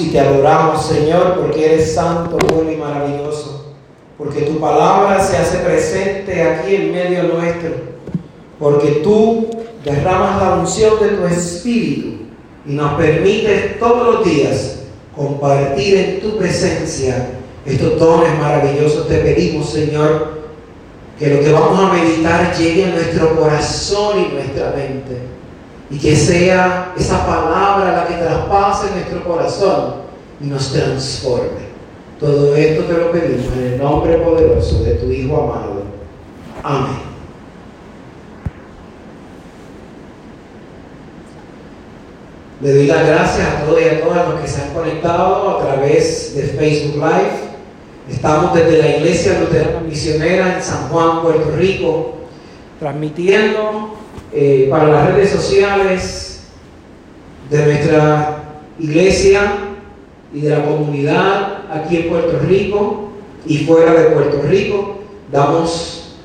y te adoramos, Señor, porque eres santo, bueno y maravilloso. Porque tu palabra se hace presente aquí en medio nuestro. Porque tú derramas la unción de tu Espíritu y nos permites todos los días compartir en tu presencia estos dones maravillosos. Te pedimos, Señor, que lo que vamos a meditar llegue a nuestro corazón y nuestra mente. Y que sea esa palabra la que traspase nuestro corazón y nos transforme. Todo esto te lo pedimos en el nombre poderoso de tu Hijo amado. Amén. Le doy las gracias a todos y a todas los que se han conectado a través de Facebook Live. Estamos desde la Iglesia Luterana Misionera en San Juan, Puerto Rico, transmitiendo eh, para las redes sociales de nuestra iglesia y de la comunidad aquí en Puerto Rico y fuera de Puerto Rico. Damos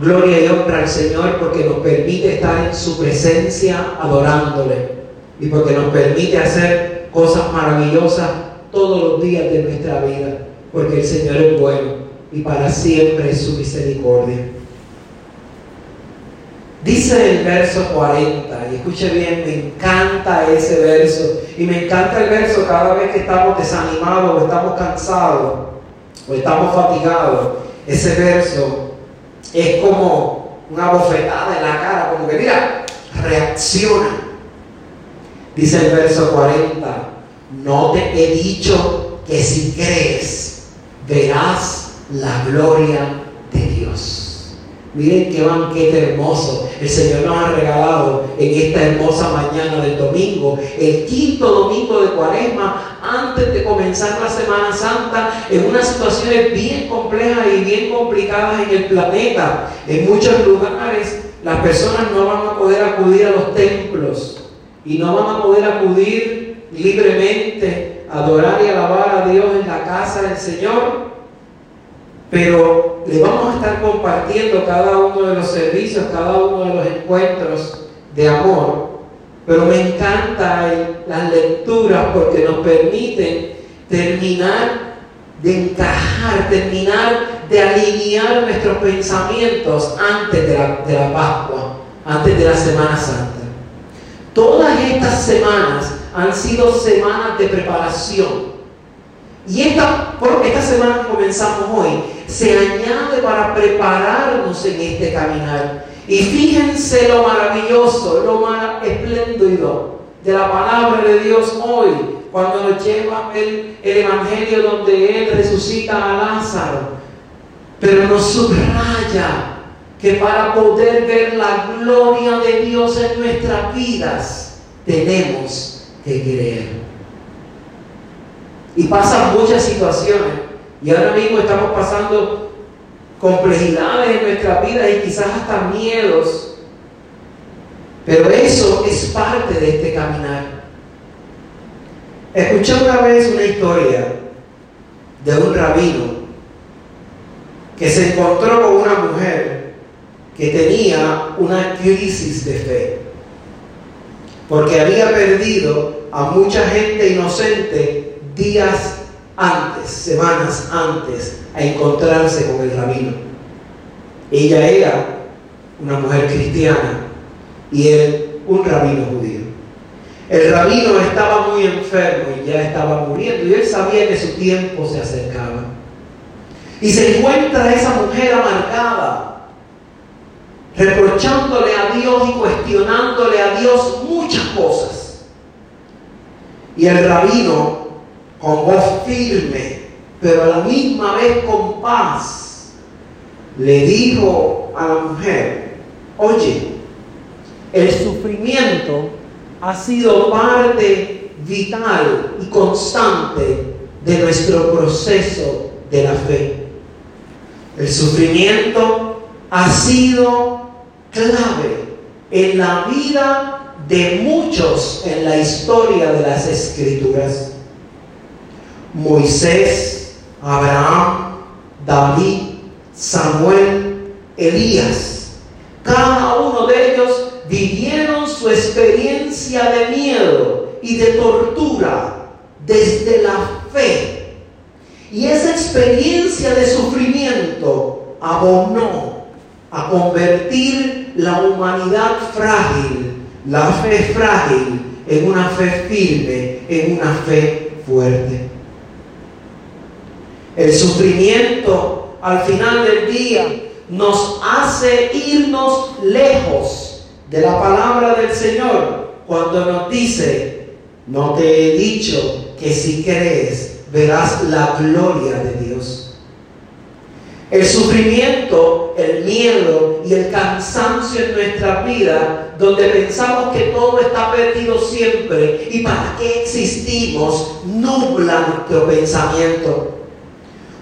gloria y honra al Señor porque nos permite estar en su presencia adorándole y porque nos permite hacer cosas maravillosas todos los días de nuestra vida, porque el Señor es bueno y para siempre es su misericordia. Dice el verso 40, y escuche bien, me encanta ese verso, y me encanta el verso cada vez que estamos desanimados o estamos cansados o estamos fatigados. Ese verso es como una bofetada en la cara, como que mira, reacciona Dice el verso 40, no te he dicho que si crees, verás la gloria. Miren qué banquete hermoso el Señor nos ha regalado en esta hermosa mañana del domingo, el quinto domingo de cuaresma, antes de comenzar la Semana Santa, en unas situaciones bien complejas y bien complicadas en el planeta. En muchos lugares las personas no van a poder acudir a los templos y no van a poder acudir libremente a adorar y alabar a Dios en la casa del Señor, pero le vamos a estar compartiendo cada uno de los servicios, cada uno de los encuentros de amor. Pero me encanta las lecturas porque nos permiten terminar de encajar, terminar de alinear nuestros pensamientos antes de la, de la Pascua, antes de la Semana Santa. Todas estas semanas han sido semanas de preparación. Y esta, esta semana que comenzamos hoy se añade para prepararnos en este caminar. Y fíjense lo maravilloso, lo espléndido de la palabra de Dios hoy, cuando nos lleva el, el Evangelio donde Él resucita a Lázaro, pero nos subraya que para poder ver la gloria de Dios en nuestras vidas, tenemos que creer. Y pasan muchas situaciones. Y ahora mismo estamos pasando complejidades en nuestra vida y quizás hasta miedos. Pero eso es parte de este caminar. Escuché una vez una historia de un rabino que se encontró con una mujer que tenía una crisis de fe, porque había perdido a mucha gente inocente días antes, semanas antes, a encontrarse con el rabino. Ella era una mujer cristiana y él un rabino judío. El rabino estaba muy enfermo y ya estaba muriendo y él sabía que su tiempo se acercaba. Y se encuentra esa mujer amargada reprochándole a Dios y cuestionándole a Dios muchas cosas. Y el rabino, con voz firme, pero a la misma vez con paz, le dijo a la mujer, oye, el sufrimiento ha sido parte vital y constante de nuestro proceso de la fe. El sufrimiento ha sido clave en la vida de muchos en la historia de las escrituras. Moisés, Abraham, David, Samuel, Elías. Cada uno de ellos vivieron su experiencia de miedo y de tortura desde la fe. Y esa experiencia de sufrimiento abonó a convertir la humanidad frágil, la fe frágil, en una fe firme, en una fe fuerte. El sufrimiento al final del día nos hace irnos lejos de la palabra del Señor cuando nos dice, no te he dicho que si crees verás la gloria de Dios. El sufrimiento, el miedo y el cansancio en nuestra vida, donde pensamos que todo está perdido siempre y para qué existimos, nubla nuestro pensamiento.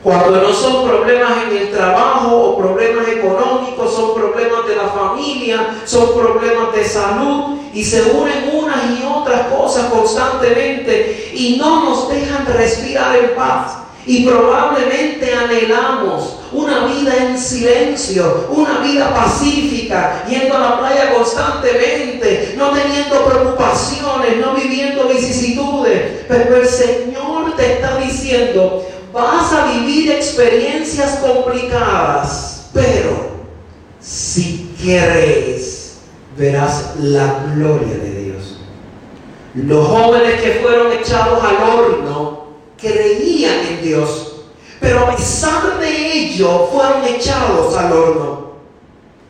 Cuando no son problemas en el trabajo o problemas económicos, son problemas de la familia, son problemas de salud y se unen unas y otras cosas constantemente y no nos dejan respirar en paz. Y probablemente anhelamos una vida en silencio, una vida pacífica, yendo a la playa constantemente, no teniendo preocupaciones, no viviendo vicisitudes. Pero el Señor te está diciendo, vas a vivir experiencias complicadas, pero si crees, verás la gloria de Dios. Los jóvenes que fueron echados al horno creían en Dios, pero a pesar de ello fueron echados al horno.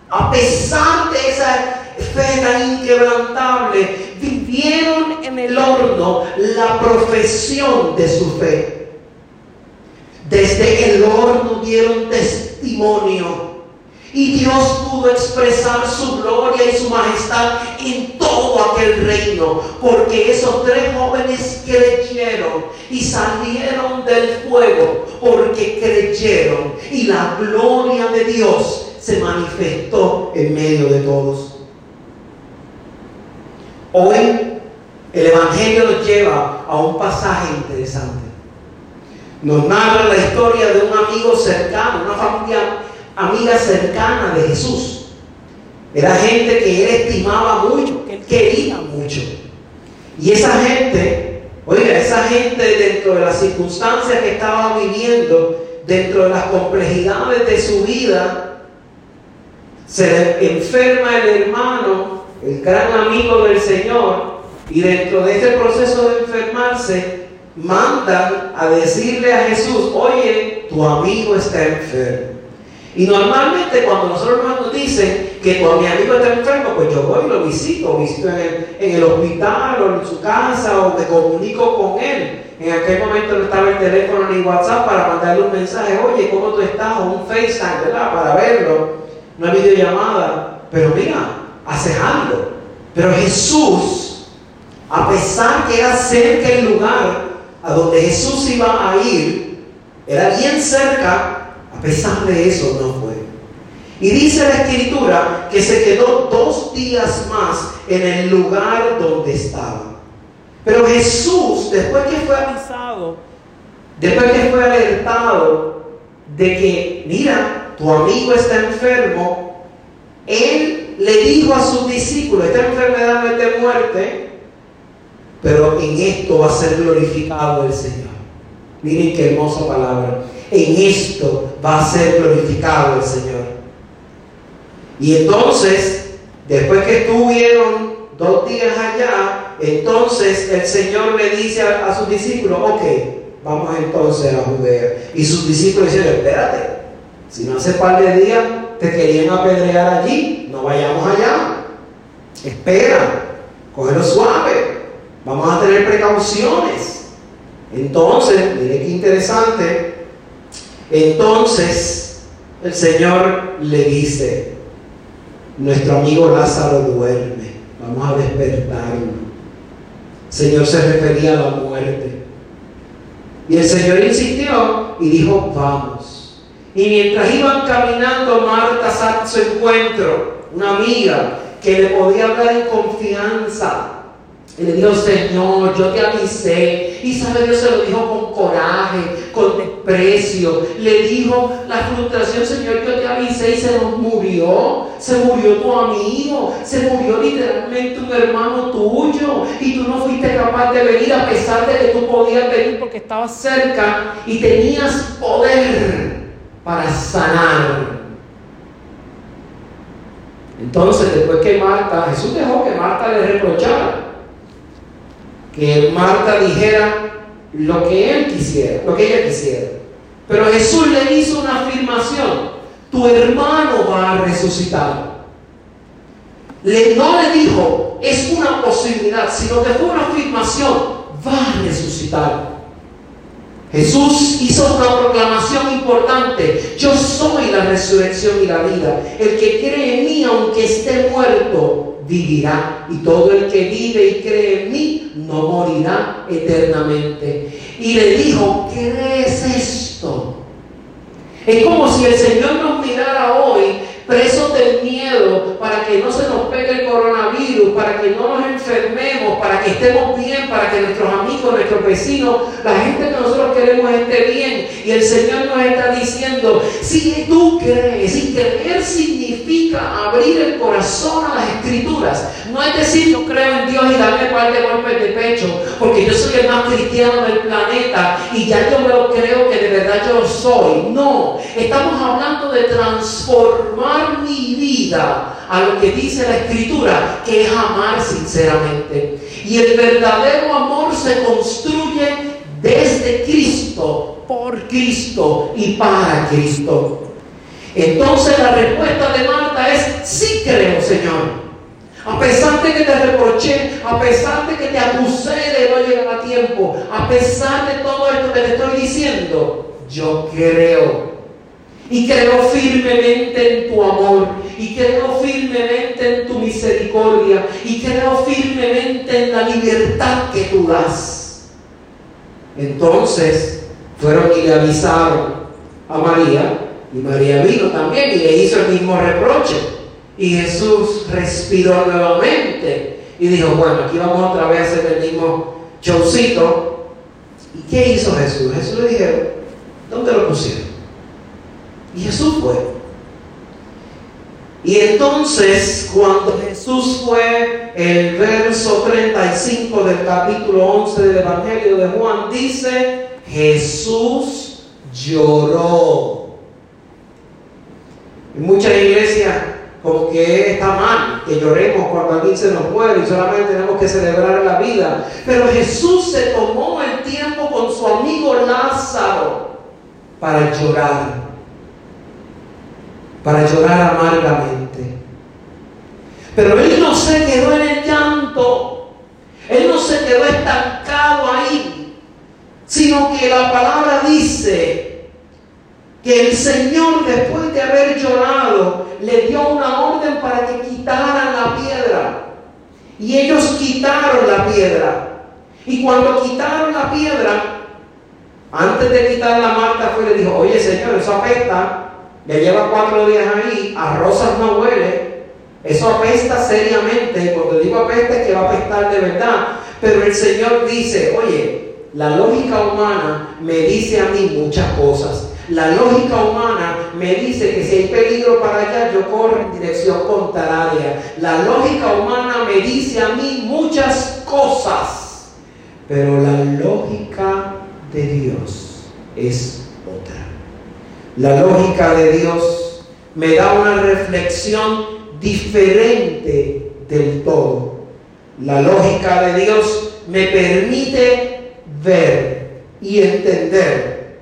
A pesar de esa fe tan inquebrantable, vivieron en el horno la profesión de su fe. Desde el horno dieron testimonio. Y Dios pudo expresar su gloria y su majestad en todo aquel reino, porque esos tres jóvenes creyeron y salieron del fuego, porque creyeron. Y la gloria de Dios se manifestó en medio de todos. Hoy el Evangelio nos lleva a un pasaje interesante nos narra la historia de un amigo cercano, una familia amiga cercana de Jesús. Era gente que él estimaba mucho, que él quería mucho. Y esa gente, oiga, esa gente dentro de las circunstancias que estaba viviendo, dentro de las complejidades de su vida, se le enferma el hermano, el gran amigo del Señor, y dentro de ese proceso de enfermarse, mandan a decirle a Jesús, oye, tu amigo está enfermo. Y normalmente cuando nosotros nos dicen que tu amigo está enfermo, pues yo voy y lo visito, visito en el, hospital o en su casa o me comunico con él. En aquel momento no estaba el teléfono ni WhatsApp para mandarle un mensaje, oye, ¿cómo tú estás? O un FaceTime, ¿verdad? Para verlo, una videollamada. Pero mira, haces algo. Pero Jesús, a pesar que era cerca el lugar, a donde Jesús iba a ir, era bien cerca, a pesar de eso no fue. Y dice la escritura que se quedó dos días más en el lugar donde estaba. Pero Jesús, después que fue avisado, después que fue alertado de que, mira, tu amigo está enfermo, él le dijo a sus discípulos, esta enfermedad no es de muerte, pero en esto va a ser glorificado el Señor. Miren qué hermosa palabra. En esto va a ser glorificado el Señor. Y entonces, después que estuvieron dos días allá, entonces el Señor le dice a, sus discípulos, ok, vamos entonces a Judea. Y sus discípulos dicen, espérate, si no hace par de días te querían apedrear allí, no vayamos allá. Espera, cógelo suave. Vamos a tener precauciones. Entonces, mire qué interesante. Entonces, el Señor le dice, nuestro amigo Lázaro duerme, vamos a despertarlo. El Señor se refería a la muerte. Y el Señor insistió y dijo, vamos. Y mientras iban caminando, Marta a su encuentro, una amiga que le podía hablar en confianza, y le dijo, Señor, yo te avisé. Y sabe, Dios se lo dijo con coraje, con desprecio. Le dijo la frustración, Señor, yo te avisé y se nos murió. Se murió tu amigo. Se murió literalmente un hermano tuyo. Y tú no fuiste capaz de venir a pesar de que tú podías venir porque estabas cerca y tenías poder para sanar. Entonces, después que Marta, Jesús dejó que Marta le reprochara, que Marta dijera lo que él quisiera, lo que ella quisiera. Pero Jesús le hizo una afirmación, tu hermano va a resucitar. Le, no le dijo, es una posibilidad, sino que fue una afirmación, va a resucitar. Jesús hizo una proclamación importante. Yo soy la resurrección y la vida. El que cree en mí, aunque esté muerto, vivirá. Y todo el que vive y cree en mí, no morirá eternamente. Y le dijo, ¿crees esto? Es como si el Señor nos mirara hoy presos del miedo, para que no se nos pegue el coronavirus, para que no nos enfermemos, para que estemos bien, para que nuestros amigos, nuestros vecinos, la gente que nosotros queremos esté bien. Y el Señor nos está diciendo, si tú crees, y creer significa abrir el corazón a las escrituras. No es decir, yo creo en Dios y darle par de golpes de pecho, porque yo soy el más cristiano del planeta y ya yo lo creo que de verdad yo lo soy. No, estamos hablando de transformar mi vida a lo que dice la escritura, que es amar sinceramente. Y el verdadero amor se construye desde Cristo, por Cristo y para Cristo. Entonces la respuesta de Marta es, sí creo, Señor. A pesar de que te reproché, a pesar de que te acusé de no llegar a tiempo, a pesar de todo esto que te estoy diciendo, yo creo y creo firmemente en tu amor. Y creo firmemente en tu misericordia. Y creo firmemente en la libertad que tú das. Entonces fueron y le avisaron a María. Y María vino también y le hizo el mismo reproche. Y Jesús respiró nuevamente. Y dijo, bueno, aquí vamos otra vez a hacer el mismo showcito. ¿Y qué hizo Jesús? Jesús le dijo, ¿dónde lo pusieron? Y Jesús fue. Y entonces, cuando Jesús fue, el verso 35 del capítulo 11 del Evangelio de Juan dice, Jesús lloró. En muchas iglesias como que está mal que lloremos cuando alguien se nos muere y solamente tenemos que celebrar la vida. Pero Jesús se tomó el tiempo con su amigo Lázaro para llorar para llorar amargamente. Pero él no se quedó en el llanto, él no se quedó estancado ahí, sino que la palabra dice que el Señor después de haber llorado le dio una orden para que quitaran la piedra. Y ellos quitaron la piedra. Y cuando quitaron la piedra, antes de quitar la Marta fue le dijo, oye Señor, eso apesta. Ya lleva cuatro días ahí, a rosas no huele, eso apesta seriamente, y cuando digo apesta es que va a apestar de verdad, pero el Señor dice, oye, la lógica humana me dice a mí muchas cosas. La lógica humana me dice que si hay peligro para allá, yo corro en dirección contraria. La lógica humana me dice a mí muchas cosas, pero la lógica de Dios es la lógica de Dios me da una reflexión diferente del todo. La lógica de Dios me permite ver y entender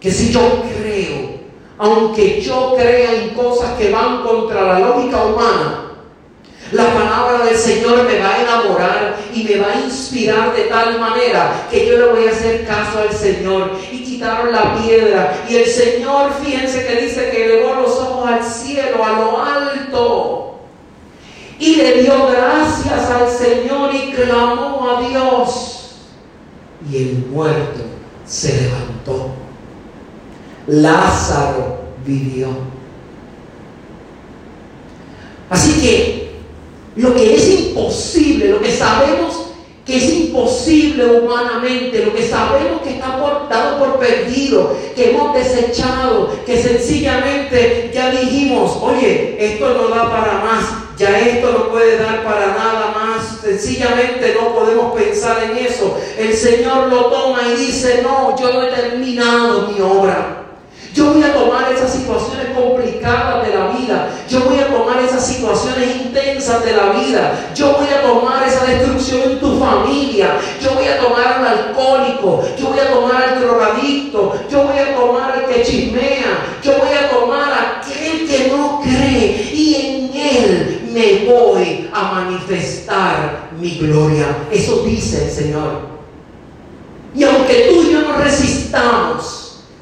que si yo creo, aunque yo crea en cosas que van contra la lógica humana, la palabra del Señor me va a enamorar y me va a inspirar de tal manera que yo le voy a hacer caso al Señor. Quitaron la piedra. Y el Señor, fíjense que dice que elevó los ojos al cielo, a lo alto. Y le dio gracias al Señor y clamó a Dios. Y el muerto se levantó. Lázaro vivió. Así que lo que es imposible, lo que sabemos que es imposible humanamente, lo que sabemos que está por, dado por perdido, que hemos desechado, que sencillamente ya dijimos, oye, esto no da para más, ya esto no puede dar para nada más, sencillamente no podemos pensar en eso. El Señor lo toma y dice, no, yo no he terminado mi obra. Yo voy a tomar esas situaciones complicadas de la vida. Yo voy a tomar esas situaciones intensas de la vida. Yo voy a tomar esa destrucción Yo voy a tomar al alcohólico. Yo voy a tomar al drogadicto. Yo voy a tomar al que chismea. Yo voy a tomar a aquel que no cree. Y en él me voy a manifestar mi gloria. Eso dice el Señor. Y aunque tú y yo no resistamos,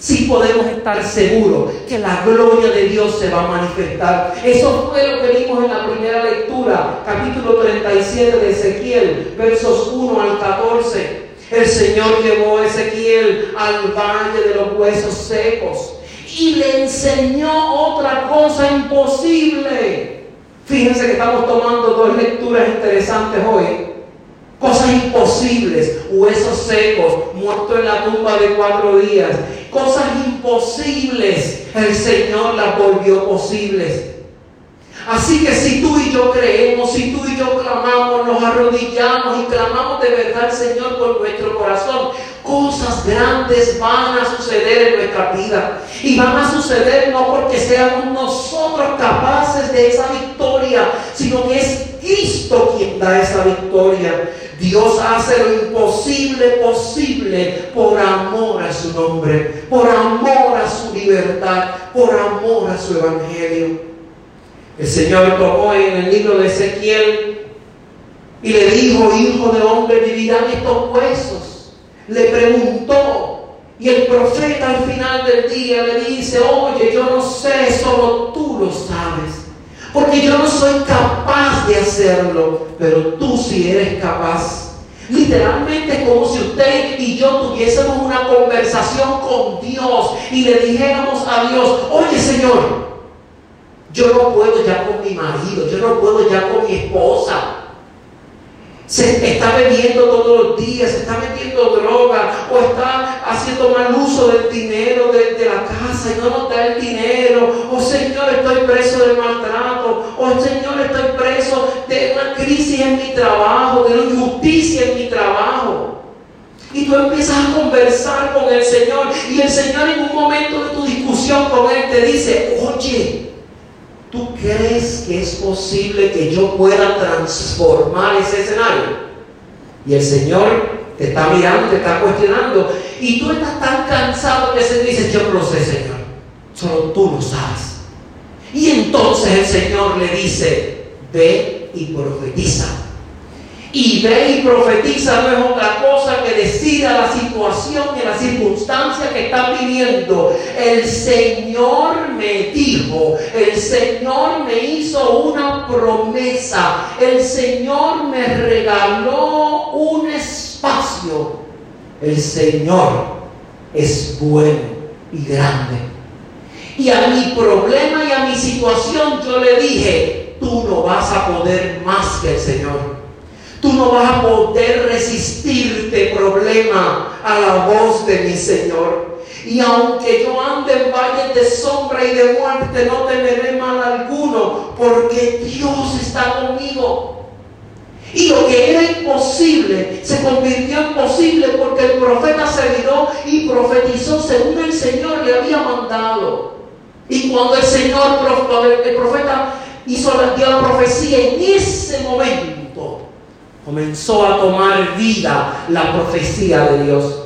sí podemos estar seguros que la gloria de Dios se va a manifestar. Eso fue lo que vimos en la primera lectura, capítulo 37 de Ezequiel, versos 1 al 14. El Señor llevó a Ezequiel al valle de los huesos secos y le enseñó otra cosa imposible. Fíjense que estamos tomando dos lecturas interesantes hoy. Cosas imposibles, huesos secos, muerto en la tumba de cuatro días. Cosas imposibles, el Señor las volvió posibles. Así que si tú y yo creemos, si tú y yo clamamos, nos arrodillamos y clamamos de verdad al Señor con nuestro corazón, cosas grandes van a suceder en nuestra vida. Y van a suceder no porque seamos nosotros capaces de esa victoria, sino que es Cristo quien da esa victoria. Dios hace lo imposible posible por amor a su nombre, por amor a su libertad, por amor a su evangelio. El Señor tomó en el libro de Ezequiel y le dijo, hijo de hombre, vivirán estos huesos. Le preguntó y el profeta al final del día le dice, oye, yo no sé, solo tú lo sabes. Porque yo no soy capaz de hacerlo, pero tú sí eres capaz. Literalmente como si usted y yo tuviésemos una conversación con Dios y le dijéramos a Dios, oye Señor, yo no puedo ya con mi marido, yo no puedo ya con mi esposa, se está bebiendo todos los días, se está metiendo droga o está haciendo mal uso del dinero de, la casa y no nos da el dinero. O Señor, estoy preso de maltrato. O Señor, estoy preso de una crisis en mi trabajo, de una injusticia en mi trabajo. Y tú empiezas a conversar con el Señor y el Señor en un momento de tu discusión con Él te dice, oye, ¿Tú crees que es posible que yo pueda transformar ese escenario? Y el Señor te está mirando, te está cuestionando. Y tú estás tan cansado que se dice, yo no lo sé, Señor. Solo tú lo sabes. Y entonces el Señor le dice, ve y profetiza y ve y profetiza no es otra cosa que decir a la situación y a la circunstancia que están viviendo. El Señor me dijo, el Señor me hizo una promesa, el Señor me regaló un espacio. El Señor es bueno y grande. Y a mi problema y a mi situación yo le dije, tú no vas a poder más que el Señor. Tú no vas a poder resistirte, problema, a la voz de mi Señor. Y aunque yo ande en valles de sombra y de muerte, no temeré mal alguno, porque Dios está conmigo. Y lo que era imposible se convirtió en posible porque el profeta se miró y profetizó según el Señor le había mandado. Y cuando el Señor, el profeta hizo la, dio la profecía, en ese momento comenzó a tomar vida la profecía de Dios.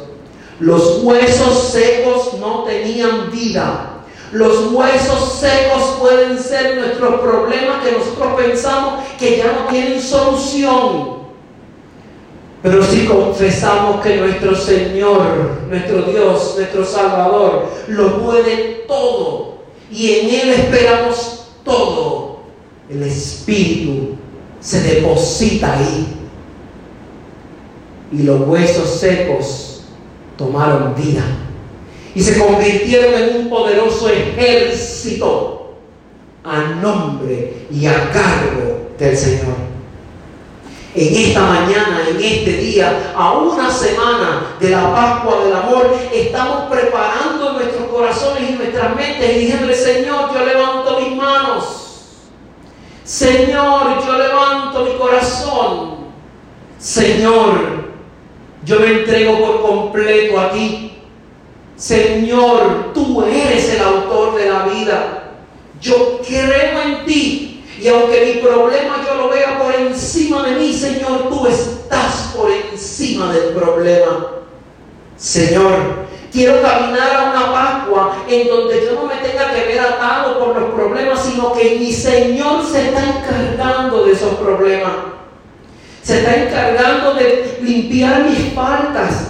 Los huesos secos no tenían vida. Los huesos secos pueden ser nuestros problemas que nosotros pensamos que ya no tienen solución. Pero si confesamos que nuestro Señor, nuestro Dios, nuestro Salvador, lo puede todo y en Él esperamos todo, el Espíritu se deposita ahí y los huesos secos tomaron vida y se convirtieron en un poderoso ejército a nombre y a cargo del Señor. en esta mañana, en este día, a una semana de la Pascua del Amor, estamos preparando nuestros corazones y nuestras mentes y diciéndole, Señor, yo levanto mis manos. Señor, yo levanto mi corazón. Señor, yo me entrego por completo a ti. Señor, tú eres el autor de la vida. Yo creo en ti. Y aunque mi problema yo lo vea por encima de mí, Señor, tú estás por encima del problema. Señor, quiero caminar a una Pascua en donde yo no me tenga que ver atado por los problemas, sino que mi Señor se está encargando de esos problemas. Se está encargando de limpiar mis faltas.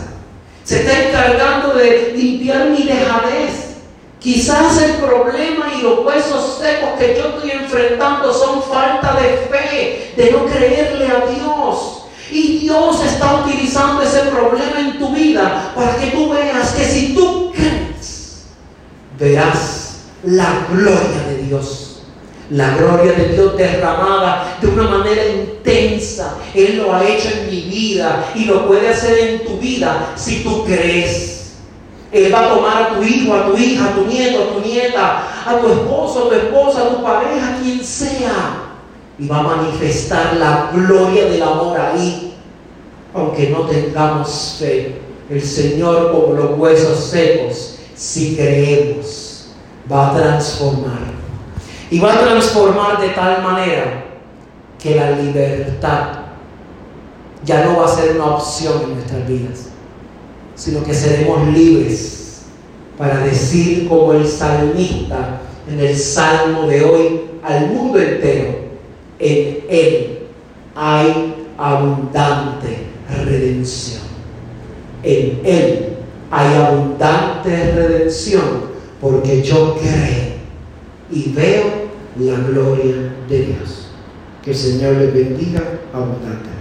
Se está encargando de limpiar mi dejadez. Quizás el problema y los huesos secos que yo estoy enfrentando son falta de fe, de no creerle a Dios. Y Dios está utilizando ese problema en tu vida para que tú veas que si tú crees, verás la gloria de Dios. La gloria de Dios derramada de una manera intensa. Él lo ha hecho en mi vida y lo puede hacer en tu vida si tú crees. Él va a tomar a tu hijo, a tu hija, a tu nieto, a tu nieta, a tu esposo, a tu esposa, a tu pareja, quien sea. Y va a manifestar la gloria del amor ahí. Aunque no tengamos fe, el Señor como los huesos secos, si creemos, va a transformar. Y va a transformar de tal manera que la libertad ya no va a ser una opción en nuestras vidas sino que seremos libres para decir como el salmista en el salmo de hoy al mundo entero, en Él hay abundante redención. En Él hay abundante redención porque yo creo y veo la gloria de Dios. Que el Señor les bendiga abundante.